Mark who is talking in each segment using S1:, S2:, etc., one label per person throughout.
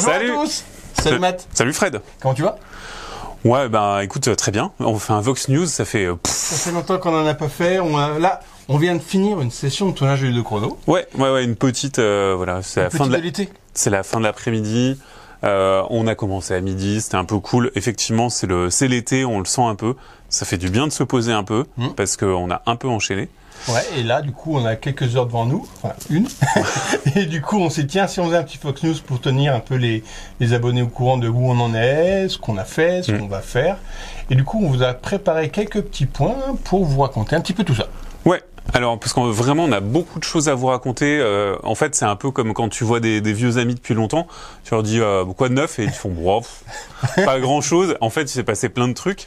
S1: Bonjour
S2: Salut.
S1: à tous Salut Matt,
S2: Salut Fred.
S1: comment tu vas?
S2: Ouais, ben écoute, euh, très bien. On fait un Vox News, ça fait. euh, pff.
S1: Ça fait longtemps qu'on en a pas fait. On a, là, on vient de finir une session de tournage de chrono.
S2: ouais, ouais, ouais, une petite. euh, voilà, c'est la fin de la,
S1: l'été.
S2: c'est la fin de l'après-midi. Euh, on a commencé à midi, c'était un peu cool. Effectivement, c'est le, c'est l'été, on le sent un peu. Ça fait du bien de se poser un peu
S1: Mm.
S2: parce qu'on a un peu enchaîné.
S1: Ouais, et là, du coup, on a quelques heures devant nous. Enfin, une. et du coup, on s'est dit, tiens, si on faisait un petit Fox News pour tenir un peu les, les abonnés au courant de où on en est, ce qu'on a fait, ce
S2: Mm.
S1: qu'on va faire. Et du coup, on vous a préparé quelques petits points pour vous raconter un petit peu tout ça.
S2: Alors, parce qu'on vraiment, on a beaucoup de choses à vous raconter. Euh, en fait, c'est un peu comme quand tu vois des, des vieux amis depuis longtemps. Tu leur dis euh, quoi de neuf? Et ils font bon, pff, pas grand chose. En fait, il s'est passé plein de trucs.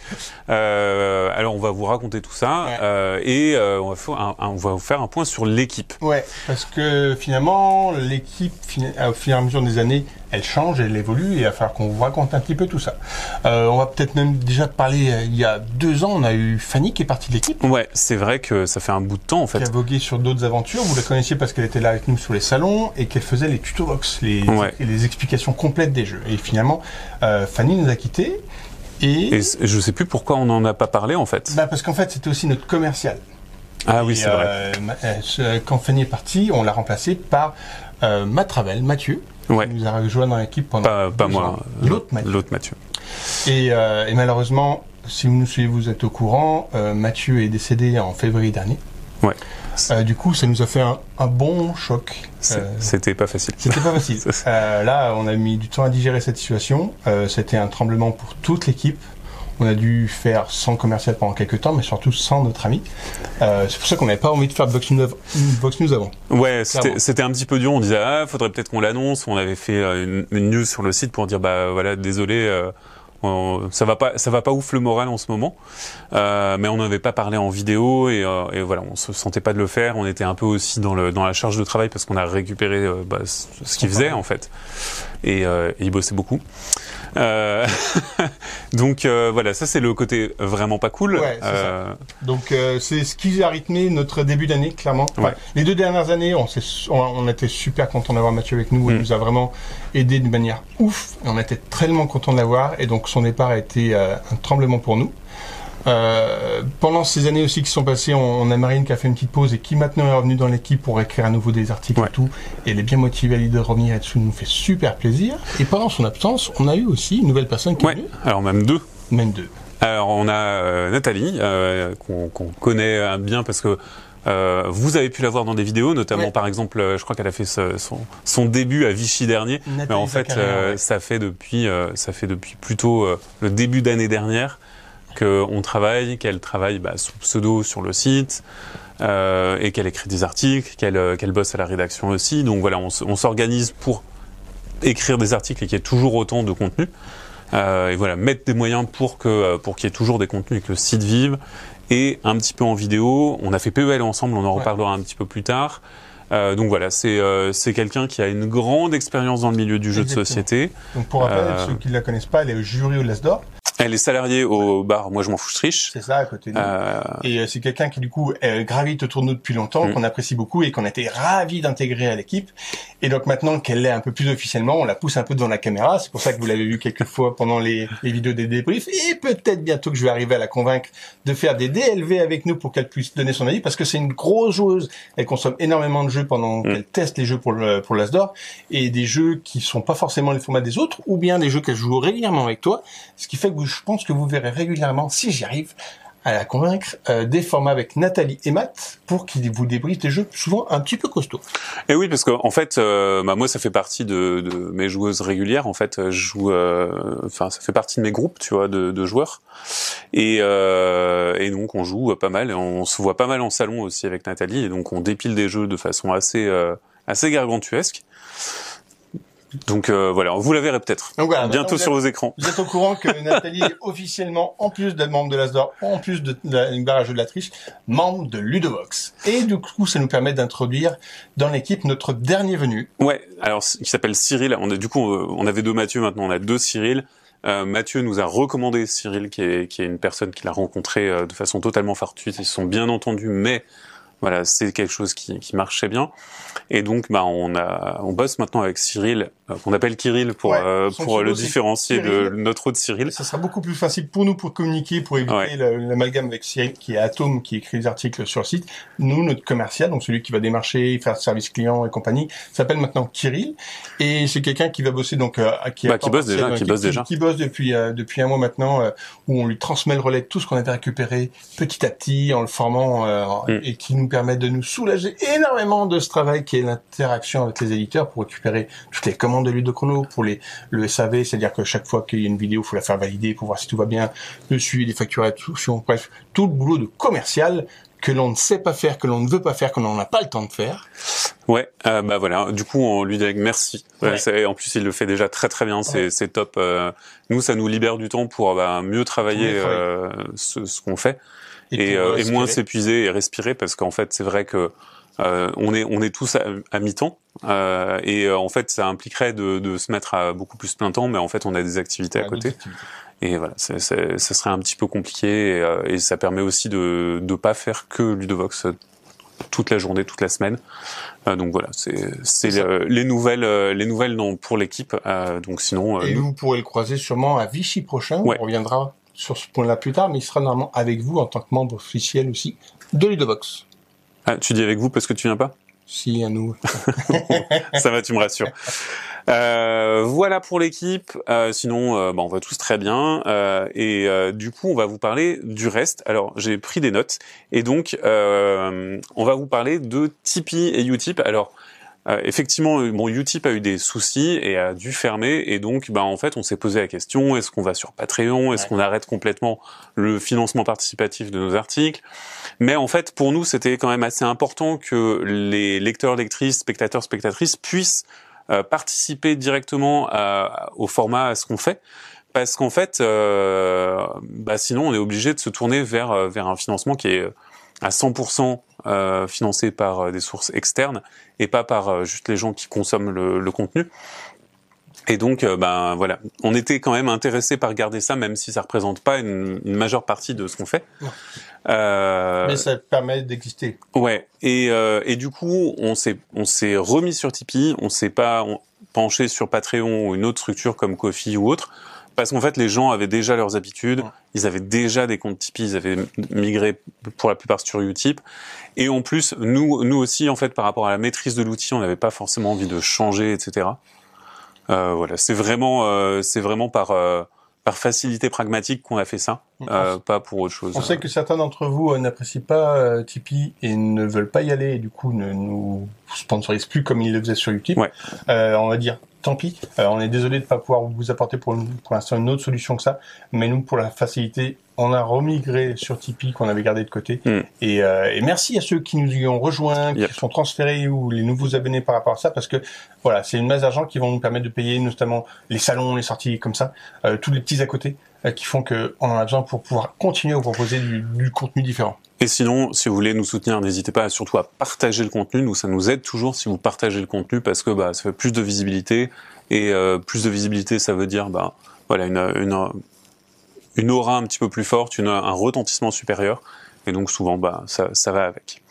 S2: Euh, alors, on va vous raconter tout ça
S1: Ouais.
S2: euh, et euh, on, va faire un, un- on va vous faire un point sur l'équipe.
S1: Ouais, parce que finalement, l'équipe, fina- au fur et à mesure des années, elle change, elle évolue, et il va falloir qu'on vous raconte un petit peu tout ça. Euh, on va peut-être même déjà parler, euh, il y a deux ans, on a eu Fanny qui est partie de l'équipe,
S2: Ouais, c'est vrai que ça fait un bout de temps en
S1: qui a vogué sur d'autres aventures. Vous la connaissiez parce qu'elle était là avec nous sur les salons et qu'elle faisait les tutovox, les,
S2: Ouais.
S1: les explications complètes des jeux. Et finalement, euh, Fanny nous a quittés. Et,
S2: je sais plus pourquoi on n'en a pas parlé en fait.
S1: bah parce qu'en fait, c'était aussi notre commercial.
S2: Ah oui, c'est vrai.
S1: euh, euh, quand Fanny est partie, on l'a remplacé par euh, Matt Ravel, Mathieu,
S2: Ouais.
S1: qui nous a rejoint dans l'équipe pendant
S2: Pas, pas moi.
S1: L'autre Mathieu.
S2: L'autre Mathieu.
S1: Et, euh, et malheureusement, si vous nous suivez, vous êtes au courant, Mathieu est décédé en février dernier.
S2: Ouais.
S1: Euh, du coup, ça nous a fait un, un bon choc. Euh,
S2: C'était pas facile.
S1: C'était pas facile. Euh, là, on a mis du temps à digérer cette situation. Euh, C'était un tremblement pour toute l'équipe. On a dû faire sans commercial pendant quelques temps, mais surtout sans notre ami. Euh, c'est pour ça qu'on n'avait pas envie de faire de Vox News, Vox News avant.
S2: Ouais, c'était un petit peu dur. On disait ah, faudrait peut-être qu'on l'annonce. On avait fait une, une news sur le site pour dire bah voilà, désolé, on- ça va pas, ça va pas ouf le moral en ce moment. Euh, mais on n'avait pas parlé en vidéo et, euh, et voilà, on se sentait pas de le faire. On était un peu aussi dans le dans la charge de travail parce qu'on a récupéré euh, bah, ce qu'il faisait en fait. Et, euh, et il bossait beaucoup. Euh, donc euh, voilà, ça c'est le côté vraiment pas cool.
S1: Ouais, c'est ça. Donc c'est ce qui a rythmé notre début d'année, clairement. Enfin,
S2: Ouais.
S1: Les deux dernières années, on, s'est- on, on était super content d'avoir Mathieu avec nous. Il
S2: Mm.
S1: nous a vraiment aidé d'une manière ouf. Et on était tellement content de l'avoir. Et donc son départ a été un tremblement pour nous. Euh, pendant ces années aussi qui sont passées, on, on a Marine qui a fait une petite pause et qui maintenant est revenue dans l'équipe pour écrire à nouveau des articles
S2: Ouais.
S1: et tout. Et elle est bien motivée à l'idée de revenir là-dessus, nous fait super plaisir. Et pendant son absence, on a eu aussi une nouvelle personne qui est
S2: ouais,
S1: venue,
S2: alors même deux.
S1: même deux.
S2: Alors on a euh, Nathalie euh, qu'on connaît bien parce que euh, vous avez pu la voir dans des vidéos, notamment
S1: Ouais.
S2: par exemple, euh, je crois qu'elle a fait ce- son, son début à Vichy dernier. Mais
S1: Nathalie
S2: en fait, euh,
S1: ouais.
S2: ça fait depuis, ça fait depuis plutôt le début d'année dernière qu'on travaille, qu'elle travaille bah, sous pseudo sur le site. euh, et qu'elle écrit des articles, qu'elle euh, qu'elle bosse à la rédaction aussi. Donc voilà, on, s'organise pour écrire des articles et qu'il y ait toujours autant de contenu. Euh, et voilà, mettre des moyens pour que pour qu'il y ait toujours des contenus et que le site vive. Et un petit peu en vidéo, on a fait PEL ensemble, on en
S1: Ouais.
S2: reparlera un petit peu plus tard. Euh, donc voilà, c'est euh, quelqu'un qui a une grande expérience dans le milieu du jeu
S1: Exactement.
S2: de société.
S1: Donc pour rappel,
S2: Euh,
S1: ceux qui ne la connaissent pas, elle est au jury au Lasdor.
S2: Elle est salariée au bar Moi je m'en fous, je triche.
S1: C'est ça, à côté de nous.
S2: Euh,
S1: Et euh, c'est quelqu'un qui du coup gravite autour de nous depuis longtemps,
S2: Mm.
S1: qu'on apprécie beaucoup et qu'on a été ravis d'intégrer à l'équipe. Et donc maintenant qu'elle l'est un peu plus officiellement, on la pousse un peu devant la caméra. C'est pour ça que vous l'avez vu quelques fois pendant les, les vidéos des débriefs. Et peut-être bientôt que je vais arriver à la convaincre de faire des DLV avec nous pour qu'elle puisse donner son avis, parce que c'est une grosse joueuse. Elle consomme énormément de jeux pendant
S2: Mm.
S1: qu'elle teste les jeux pour le pour l'Asdor et des jeux qui sont pas forcément les formats des autres, ou bien des jeux qu'elle joue régulièrement avec toi. Ce qui fait que vous- je pense que vous verrez régulièrement, si j'y arrive, à la convaincre, euh, des formats avec Nathalie et Matt pour qu'ils vous débriefent des jeux souvent un petit peu costauds.
S2: Et oui, parce qu'en fait, euh, bah, moi, ça fait partie de, de mes joueuses régulières. En fait, je joue, euh, enfin, ça fait partie de mes groupes, tu vois, de, de joueurs. Et, euh, et donc, on joue pas mal. On se voit pas mal en salon aussi avec Nathalie. Et donc, on dépile des jeux de façon assez, euh, assez gargantuesque. Donc euh, voilà, vous la verrez peut-être
S1: Donc voilà,
S2: bientôt sur vos écrans.
S1: Vous êtes au courant que Nathalie est officiellement, en plus d'être membre de l'Asdor, en plus de la jeu de la triche, membre de Ludovox. Et du coup, ça nous permet d'introduire dans l'équipe notre dernier venu.
S2: Ouais, alors qui s'appelle Cyril. On a, du coup, on avait deux Mathieu, maintenant on a deux Cyril. Euh, Mathieu nous a recommandé Cyril, qui est, qui est une personne qu'il a rencontrée euh, de façon totalement fortuite. Ils se sont bien entendus, mais voilà, c'est quelque chose qui, qui, marchait bien. Et donc, bah, on a, on bosse maintenant avec Cyril, euh, qu'on appelle Kirill pour euh, pour le différencier de notre autre Cyril.
S1: Ça sera beaucoup plus facile pour nous pour communiquer, pour éviter l'amalgame avec Cyril qui est Atom, qui écrit des articles sur le site. Nous, notre commercial, donc celui qui va démarcher, faire service client et compagnie, s'appelle maintenant Kirill. Et c'est quelqu'un qui va bosser donc
S2: euh, qui, bah, qui bosse déjà, qui, bosse déjà,
S1: qui bosse depuis depuis un mois maintenant, où on lui transmet le relais de tout ce qu'on avait récupéré petit à petit en le formant mm. et qui nous permet de nous soulager énormément de ce travail qui est l'interaction avec les éditeurs pour récupérer toutes les commandes de chrono pour les, le SAV, c'est-à-dire que chaque fois qu'il y a une vidéo, il faut la faire valider pour voir si tout va bien, le suivi des facturations, bref, tout le boulot de commercial que l'on ne sait pas faire, que l'on ne veut pas faire, que l'on n'a pas le temps de faire.
S2: Ouais, euh, bah voilà. Du coup, on lui dit merci. en plus, il le fait déjà très très bien. C'est top. Euh, nous, ça nous libère du temps pour bah, mieux travailler euh, ce, ce qu'on fait et, et, moins s'épuiser et respirer parce qu'en fait, c'est vrai que on est on est tous à, mi-temps et en fait, ça impliquerait de, de, se mettre à beaucoup plus plein temps, mais en fait, on a des activités à côté. Et voilà, ça serait un petit peu compliqué et, et ça permet aussi de ne pas faire que Ludovox toute la journée, toute la semaine. Euh, donc voilà, c'est les nouvelles, euh, les nouvelles non, pour l'équipe. Euh, donc sinon.
S1: Et vous pourrez le croiser sûrement à Vichy prochain. On reviendra sur ce point-là plus tard, mais il sera normalement avec vous en tant que membre officiel aussi de Ludovox.
S2: Ah, tu dis avec vous parce que tu viens pas?
S1: Si, à nous.
S2: Ça va, tu me rassures. Euh, voilà pour l'équipe. Euh, sinon, euh, bah, on va tous très bien. Euh, et euh, du coup, on va vous parler du reste. Alors, j'ai pris des notes. Et donc, on va vous parler de Tipeee et Utip. Alors, effectivement, bon, Utip a eu des soucis et a dû fermer. Et donc, bah, en fait, on s'est posé la question est-ce qu'on va sur Patreon? Est-ce qu'on arrête complètement le financement participatif de nos articles? Mais en fait, pour nous, c'était quand même assez important que les lecteurs, lectrices, spectateurs, spectatrices puissent euh, participer directement au format, à ce qu'on fait. Parce qu'en fait, euh, bah sinon on est obligé de se tourner vers euh, vers un financement qui est à 100% euh, financé par des sources externes et pas par juste les gens qui consomment le, le contenu. Et donc, ben voilà, on était quand même intéressé par garder ça, même si ça représente pas une, une majeure partie de ce qu'on fait.
S1: Euh, Mais ça permet d'exister.
S2: Ouais. Et, euh, et du coup, on s'est on s'est remis sur Tipeee, on s'est pas penché sur Patreon ou une autre structure comme Kofi ou autre, parce qu'en fait, les gens avaient déjà leurs habitudes, ils avaient déjà des comptes Tipeee, ils avaient migré pour la plupart sur Utip. Et en plus, nous, nous aussi, en fait, par rapport à la maîtrise de l'outil, on n'avait pas forcément envie de changer, etc. Euh, voilà, c'est vraiment, euh, c'est vraiment par euh, par facilité pragmatique qu'on a fait ça, euh, pas pour autre chose.
S1: On sait que certains d'entre vous euh, n'apprécient pas euh, Tipeee et ne veulent pas y aller et du coup ne nous sponsorisent plus comme ils le faisaient sur YouTube.
S2: Ouais.
S1: Euh, on va dire tant pis. Euh, on est désolé de ne pas pouvoir vous apporter pour, pour l'instant une autre solution que ça, mais nous pour la facilité, on a remigré sur Tipeee qu'on avait gardé de côté.
S2: Mm.
S1: Et, euh, et, merci à ceux qui nous y ont rejoints, qui sont transférés ou les nouveaux abonnés par rapport à ça, parce que voilà, c'est une masse d'argent qui vont nous permettre de payer notamment les salons, les sorties comme ça, euh, tous les petits à côté euh, qui font qu'on en a besoin pour pouvoir continuer à vous proposer du, du contenu différent.
S2: Et sinon, si vous voulez nous soutenir, n'hésitez pas surtout à partager le contenu. Nous, ça nous aide toujours si vous partagez le contenu parce que bah, ça fait plus de visibilité. Et euh, plus de visibilité, ça veut dire bah, voilà, une, une, une aura un petit peu plus forte, une, un retentissement supérieur. Et donc souvent, bah, ça, ça va avec.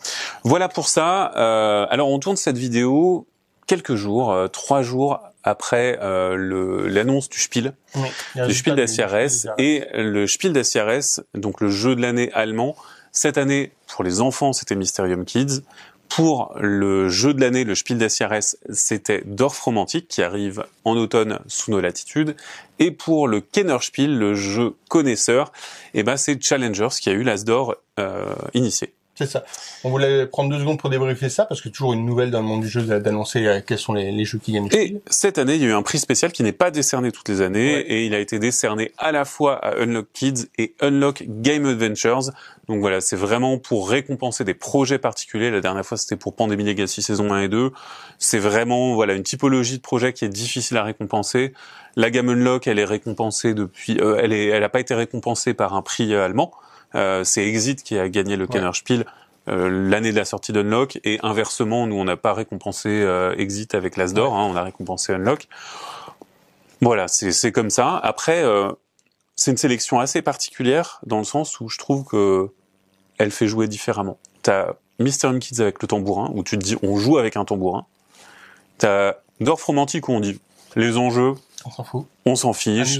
S2: Voilà pour ça. Euh, alors on tourne cette vidéo quelques jours, euh, trois jours après euh, l'annonce du Spiel,
S1: oui,
S2: du Spiel d'ACRS et le Spiel d'ACRS, donc le jeu de l'année allemand, cette année, pour les enfants, c'était Mysterium Kids. Pour le jeu de l'année, le Spiel des CRS, c'était Dorf Romantique qui arrive en automne sous nos latitudes. Et pour le Kennerspiel, le jeu connaisseur, eh ben c'est Challengers qui a eu l'As d'or euh, initié.
S1: C'est ça. On voulait prendre deux secondes pour débriefer ça parce que toujours une nouvelle dans le monde du jeu d'annoncer euh, quels sont les, les, jeux qui gagnent.
S2: Et cette année, il y a eu un prix spécial qui n'est pas décerné toutes les années ouais. et il a été décerné à la fois à Unlock Kids et Unlock Game Adventures. Donc voilà, c'est vraiment pour récompenser des projets particuliers. La dernière fois, c'était pour Pandemic Legacy saison 1 et 2. C'est vraiment voilà une typologie de projet qui est difficile à récompenser. La Game Unlock, elle est récompensée depuis, euh, elle est, elle a pas été récompensée par un prix euh, allemand. Euh, c'est Exit qui a gagné le Kenner Spiel euh, l'année de la sortie d'Unlock et inversement, nous on n'a pas récompensé euh, Exit avec l'As d'or, hein, on a récompensé Unlock. Voilà, c'est comme ça. Après, euh, c'est une sélection assez particulière dans le sens où je trouve que elle fait jouer différemment. Il Mysterium Kids avec le tambourin, où tu te dis on joue avec un tambourin. T'as Dorf Romantique où on dit les enjeux,
S1: On s'en fout.
S2: on s'en fiche.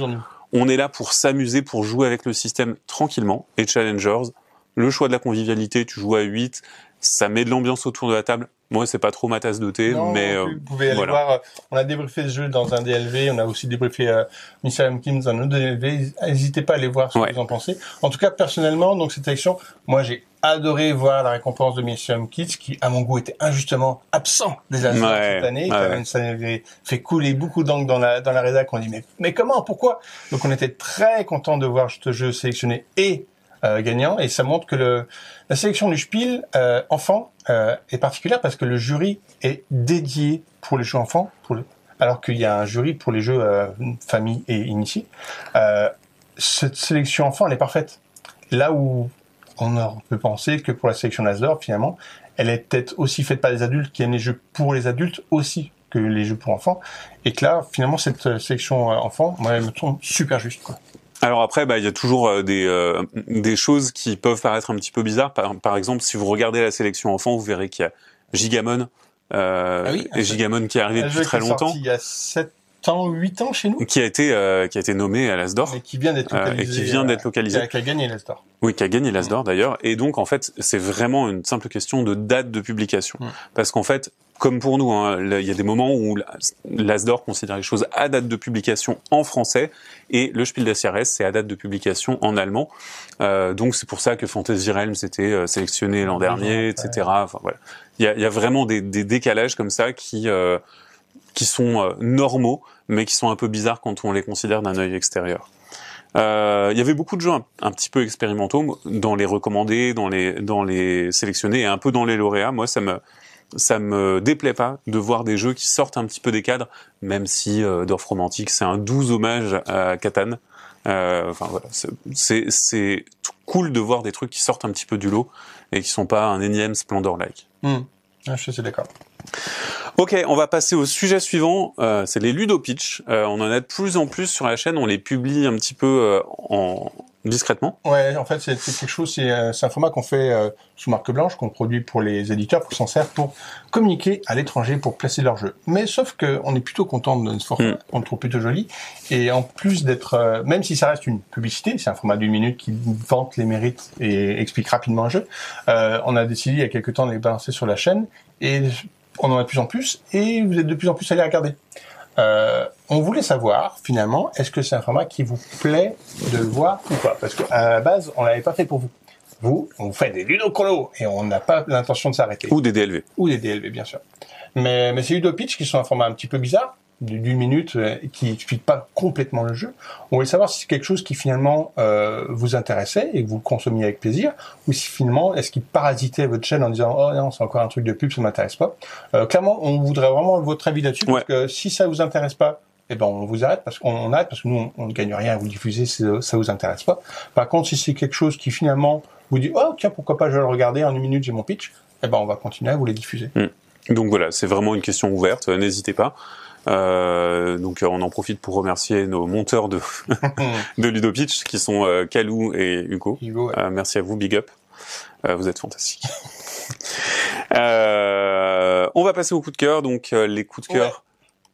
S2: On est là pour s'amuser, pour jouer avec le système tranquillement. Et Challengers, le choix de la convivialité, tu joues à 8, ça met de l'ambiance autour de la table. Moi, c'est pas trop ma tasse de thé,
S1: Non,
S2: mais
S1: non
S2: euh,
S1: vous pouvez aller
S2: voilà.
S1: voir. euh, On a débriefé ce jeu dans un DLV. On a aussi débriefé euh, Mysterium Kids dans un autre DLV. N'hésitez pas à aller voir ce
S2: Ouais.
S1: que vous en pensez. En tout cas, personnellement, donc cette élection, moi j'ai adoré voir la récompense de Mysterium Kids, qui à mon goût était injustement absent des
S2: Ouais,
S1: cette année.
S2: ouais,
S1: même, ça avait fait couler beaucoup d'encre dans la dans la rédac. On dit mais mais comment, pourquoi? Donc on était très content de voir ce jeu sélectionné et gagnant et ça montre que le, la sélection du Spiel euh, enfant euh, est particulière parce que le jury est dédié pour les jeux enfants, pour le- alors qu'il y a un jury pour les jeux euh, famille et initiés. Euh, cette sélection enfant, elle est parfaite. Là où on peut penser que pour la sélection Nasdor, finalement, elle est peut-être aussi faite par des adultes qui aiment les jeux pour les adultes aussi que les jeux pour enfants. Et que là, finalement, cette euh, sélection euh, enfant, moi, elle me tombe super juste. Quoi.
S2: Alors après, bah, il y a toujours euh, des, euh, des choses qui peuvent paraître un petit peu bizarres. Par, par exemple, si vous regardez la sélection enfant, vous verrez qu'il y a Gigamon, euh,
S1: Ah oui,
S2: et Gigamon qui est arrivé depuis très longtemps,
S1: il y a 7 ans, 8 ans chez nous,
S2: qui a été euh, qui a été nommé à l'Asdor
S1: mais qui vient d'être
S2: euh,
S1: localisé.
S2: et qui vient
S1: euh,
S2: d'être
S1: qui
S2: localisé.
S1: qui a gagné l'Astor.
S2: Oui, qui a gagné l'Asdor d'ailleurs. Et donc, en fait, c'est vraiment une simple question de date de publication.
S1: Mm.
S2: Parce qu'en fait, comme pour nous, hein, là, il y a des moments où l'Asdor considère les choses à date de publication en français et le Spiel des Jahres, c'est à date de publication en allemand. Euh, donc, c'est pour ça que Fantasy Realms était euh, sélectionné l'an dernier, etc. Enfin, voilà. Il y a, il y a vraiment des, des décalages comme ça qui... euh, qui sont euh, normaux, mais qui sont un peu bizarres quand on les considère d'un œil extérieur. Euh, il y avait beaucoup de jeux un, un petit peu expérimentaux dans les recommandés, dans les dans les sélectionnés et un peu dans les lauréats. Moi, ça me ça me déplaît pas de voir des jeux qui sortent un petit peu des cadres, même si euh, Dorf Romantique c'est un doux hommage à Catan. Euh, enfin voilà, c'est- cool de voir des trucs qui sortent un petit peu du lot et qui sont pas un énième Splendor-like.
S1: Hmm. Ah, je suis d'accord.
S2: Ok, on va passer au sujet suivant. Euh, c'est les ludopitch. Euh, on en a de plus en plus sur la chaîne. On les publie un petit peu euh, en discrètement.
S1: Ouais, en fait, c'est quelque chose, c'est euh, c'est un format qu'on fait euh, sous marque blanche, qu'on produit pour les éditeurs, pour s'en sert pour communiquer à l'étranger, pour placer leurs jeux. Mais sauf que on est plutôt content de ce format,
S2: Mm.
S1: on le trouve plutôt joli. Et en plus d'être, euh, même si ça reste une publicité, c'est un format d'une minute qui vante les mérites et explique rapidement un jeu, euh, on a décidé il y a quelques temps de les balancer sur la chaîne et on en a de plus en plus et vous êtes de plus en plus allés regarder. Euh, on voulait savoir finalement, est-ce que c'est un format qui vous plaît de le voir ou pas? Parce qu'à la base, on l'avait pas fait pour vous. Vous, on vous fait des ludocolos et on n'a pas l'intention de s'arrêter.
S2: Ou des DLV.
S1: Ou des DLV, bien sûr. Mais, mais c'est Ludopitch qui sont un format un petit peu bizarre, d'une minute, euh, qui explique pas complètement le jeu. On voulait savoir si c'est quelque chose qui finalement euh, vous intéressait et que vous le consommiez avec plaisir, ou si finalement, est-ce qu'il parasitait votre chaîne en disant oh non, c'est encore un truc de pub, ça m'intéresse pas. Euh, clairement, on voudrait vraiment votre avis là-dessus,
S2: Ouais.
S1: parce que si ça vous intéresse pas, eh ben on vous arrête parce qu'on on arrête parce que nous on, ne gagne rien à vous diffuser si ça, vous intéresse pas. Par contre, si c'est quelque chose qui finalement vous dit oh tiens pourquoi pas je vais le regarder en une minute j'ai mon pitch, eh ben on va continuer à vous les diffuser.
S2: Donc voilà, c'est vraiment une question ouverte. N'hésitez pas. Euh, donc euh, on en profite pour remercier nos monteurs de, de Ludopitch qui sont euh, Kalou et Hugo.
S1: Hugo, ouais.
S2: Euh, merci à vous, big up. Euh, vous êtes fantastiques. Euh, on va passer au coup de cœur. Donc euh, les coups de cœur,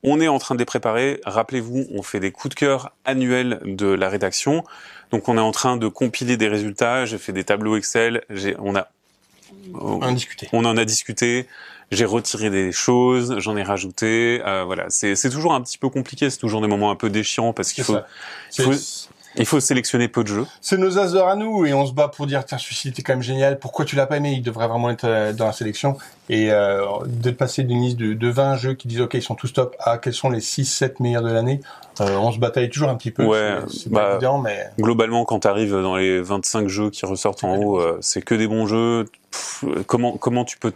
S2: on est en train de les préparer. Rappelez-vous, on fait des coups de cœur annuels de la rédaction. Donc on est en train de compiler des résultats. J'ai fait des tableaux Excel. J'ai, on a,
S1: En discuter.
S2: on en a discuté. J'ai retiré des choses, j'en ai rajouté. Euh, voilà, c'est c'est toujours un petit peu compliqué. C'est toujours des moments un peu déchirants parce qu'il faut. Il faut- sélectionner peu de jeux.
S1: C'est nos as d'or à nous et on se bat pour dire tiens celui-ci était quand même génial. Pourquoi tu l'as pas aimé? Il devrait vraiment être euh, dans la sélection et euh, de passer d'une liste de, de 20 jeux qui disent ok ils sont tous top à quels sont les 6-7 meilleurs de l'année? Euh, on se bataille toujours un petit peu.
S2: Ouais,
S1: c'est-
S2: bah,
S1: pas évident mais
S2: Globalement, quand tu arrives dans les 25 jeux qui ressortent en haut, euh, c'est que des bons jeux. Pff, comment comment tu peux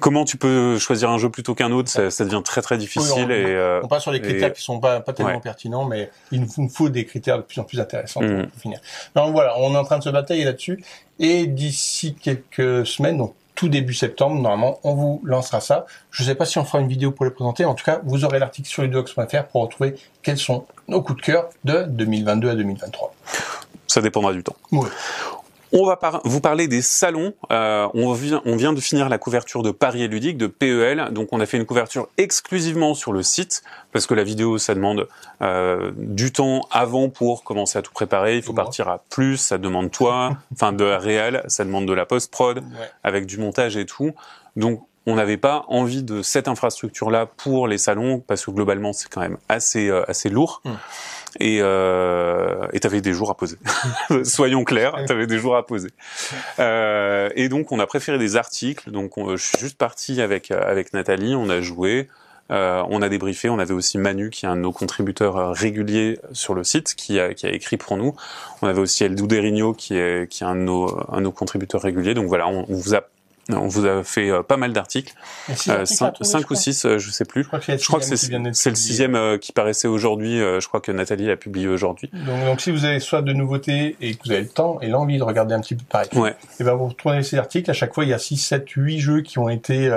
S2: comment tu peux choisir un jeu plutôt qu'un autre ça, ça devient très très difficile
S1: Oui, on-
S2: et euh,
S1: on passe sur les critères
S2: et-
S1: qui sont pas, pas tellement
S2: Ouais.
S1: pertinents mais il nous faut des critères de plus en plus intéressants pour finir. Donc voilà on est en train de se batailler là-dessus et d'ici quelques semaines donc tout début septembre, normalement, on vous lancera ça. Je ne sais pas si on fera une vidéo pour les présenter. En tout cas, vous aurez l'article sur ludox.fr pour retrouver quels sont nos coups de cœur de 2022 à 2023.
S2: ça dépendra du temps.
S1: Ouais.
S2: On va par- vous parler des salons. Euh, on, vient, on vient de finir la couverture de Paris et Ludique, de PEL. Donc on a fait une couverture exclusivement sur le site, parce que la vidéo, ça demande euh, du temps avant pour commencer à tout préparer. Il faut partir à plus, ça demande toi, enfin de la réal, ça demande de la post-prod,
S1: Ouais.
S2: avec du montage et tout. Donc on n'avait pas envie de cette infrastructure-là pour les salons, parce que globalement, c'est quand même assez, euh, assez lourd.
S1: Hmm.
S2: Et euh, et t'avais des jours à poser. Soyons clairs, t'avais des jours à poser. Euh, et donc on a préféré des articles. Donc on- je suis juste parti avec euh, avec Nathalie, on a joué, euh, on a débriefé. On avait aussi Manu qui est un de nos contributeurs euh, réguliers sur le site, qui a qui a écrit pour nous. On avait aussi Eldou Derigno qui est qui est un de nos un de nos contributeurs réguliers. Donc voilà, on, on vous a on vous a fait euh, pas mal d'articles, euh,
S1: articles à
S2: cinq,
S1: trouver,
S2: cinq
S1: je
S2: ou
S1: crois.
S2: six, euh, je sais plus.
S1: Je crois que c'est,
S2: le sixième euh, qui paraissait aujourd'hui. je crois que Nathalie l'a publié aujourd'hui.
S1: Donc, donc, si vous avez soit de nouveautés et que vous avez le temps et l'envie de regarder un petit peu pareil,
S2: Ouais.
S1: et ben vous retrouvez ces articles. À chaque fois, il y a 6, 7, 8 jeux qui ont été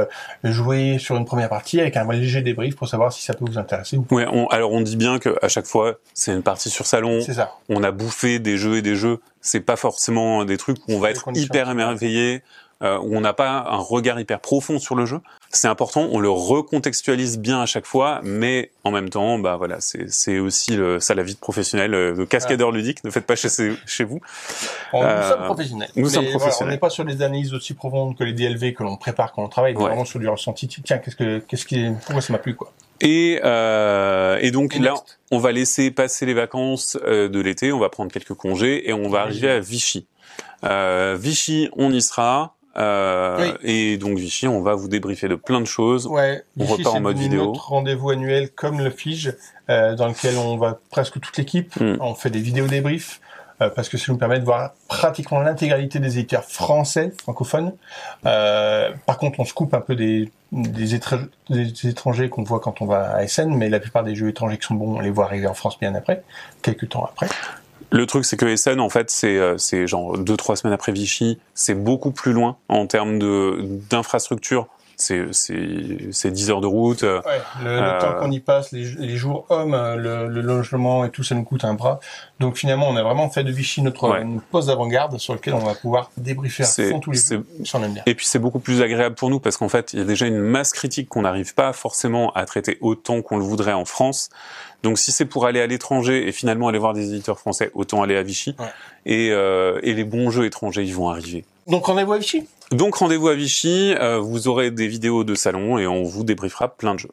S1: joués sur une première partie avec un léger débrief pour savoir si ça peut vous intéresser ou pas.
S2: Ouais, on, alors on dit bien que à chaque fois c'est une partie sur salon,
S1: C'est ça.
S2: on a bouffé des jeux et des jeux. C'est pas forcément des trucs où on va être hyper émerveillé, euh, où on n'a pas un regard hyper profond sur le jeu. C'est important, on le recontextualise bien à chaque fois, mais en même temps, bah voilà, c'est aussi le, ça la vie de professionnel, euh, de cascadeur ludique. Ne faites pas chez chez vous.
S1: On,
S2: Euh,
S1: nous sommes professionnels.
S2: nous
S1: Mais
S2: sommes
S1: voilà,
S2: professionnels.
S1: on n'est pas sur des analyses aussi profondes que les DLV que l'on prépare quand on travaille.
S2: Ouais.
S1: vraiment sur du ressenti. Tiens, qu'est-ce que, qu'est-ce qui, pourquoi ça m'a plu, quoi.
S2: Et, euh, et donc
S1: Et
S2: là, on va laisser passer les vacances euh, de l'été, on va prendre quelques congés et on va arriver à Vichy. Euh, Vichy, on y sera. Euh,
S1: Oui.
S2: Et donc Vichy, on va vous débriefer de plein de choses.
S1: Ouais.
S2: On repart en mode vidéo.
S1: Notre rendez-vous annuel comme le Fige, euh, dans lequel on va presque toute l'équipe.
S2: Mm.
S1: On fait des vidéos débriefs. Euh, parce que ça nous permet de voir pratiquement l'intégralité des éditeurs français, francophones. Euh, par contre, on se coupe un peu des, des, étra- des étrangers qu'on voit quand on va à SN, mais la plupart des jeux étrangers qui sont bons, on les voit arriver en France bien après, quelques temps après.
S2: Le truc, c'est que Essen, en fait, c'est euh, c'est genre deux trois semaines après Vichy. C'est beaucoup plus loin en termes d'infrastructure. C'est c'est c'est 10 heures de route. euh,
S1: Ouais, le, le
S2: Euh,
S1: temps qu'on y passe, les, les jours hommes, euh, le, le logement et tout, ça nous coûte un bras. Donc finalement, on a vraiment fait de Vichy notre
S2: Ouais.
S1: une poste d'avant-garde sur lequel on va pouvoir débriefer à fond tous les.
S2: Et puis c'est beaucoup plus agréable pour nous parce qu'en fait, il y a déjà une masse critique qu'on n'arrive pas forcément à traiter autant qu'on le voudrait en France. Donc si c'est pour aller à l'étranger et finalement aller voir des éditeurs français, autant aller à Vichy.
S1: Ouais.
S2: Et, euh, et les bons jeux étrangers, ils vont arriver.
S1: Donc rendez-vous à Vichy?
S2: Donc rendez-vous à Vichy, euh, vous aurez des vidéos de salon et on vous débriefera plein de jeux.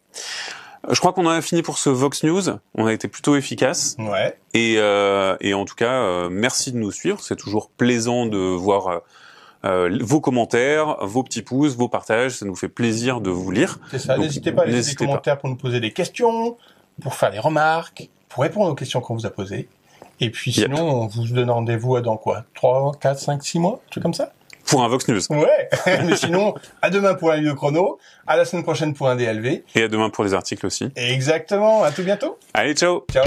S2: Euh, Je crois qu'on en a fini pour ce Vox News. On a été plutôt efficace.
S1: Ouais.
S2: Et, euh, et en tout cas, euh, merci de nous suivre. C'est toujours plaisant de voir euh, euh, vos commentaires, vos petits pouces, vos partages. Ça nous fait plaisir de vous lire.
S1: C'est ça. N'hésitez pas à laisser des
S2: pas.
S1: commentaires pour nous poser des questions, pour faire des remarques, pour répondre aux questions qu'on vous a posées. Et puis
S2: Yep.
S1: sinon, on vous donne rendez-vous à dans quoi? 3, 4, 5, 6 mois? Un truc comme ça?
S2: Pour un Vox News.
S1: Ouais Mais sinon, à demain pour un vidéo chrono, à la semaine prochaine pour un DLV.
S2: Et à demain pour les articles aussi.
S1: Exactement, à tout bientôt
S2: Allez, ciao
S1: Ciao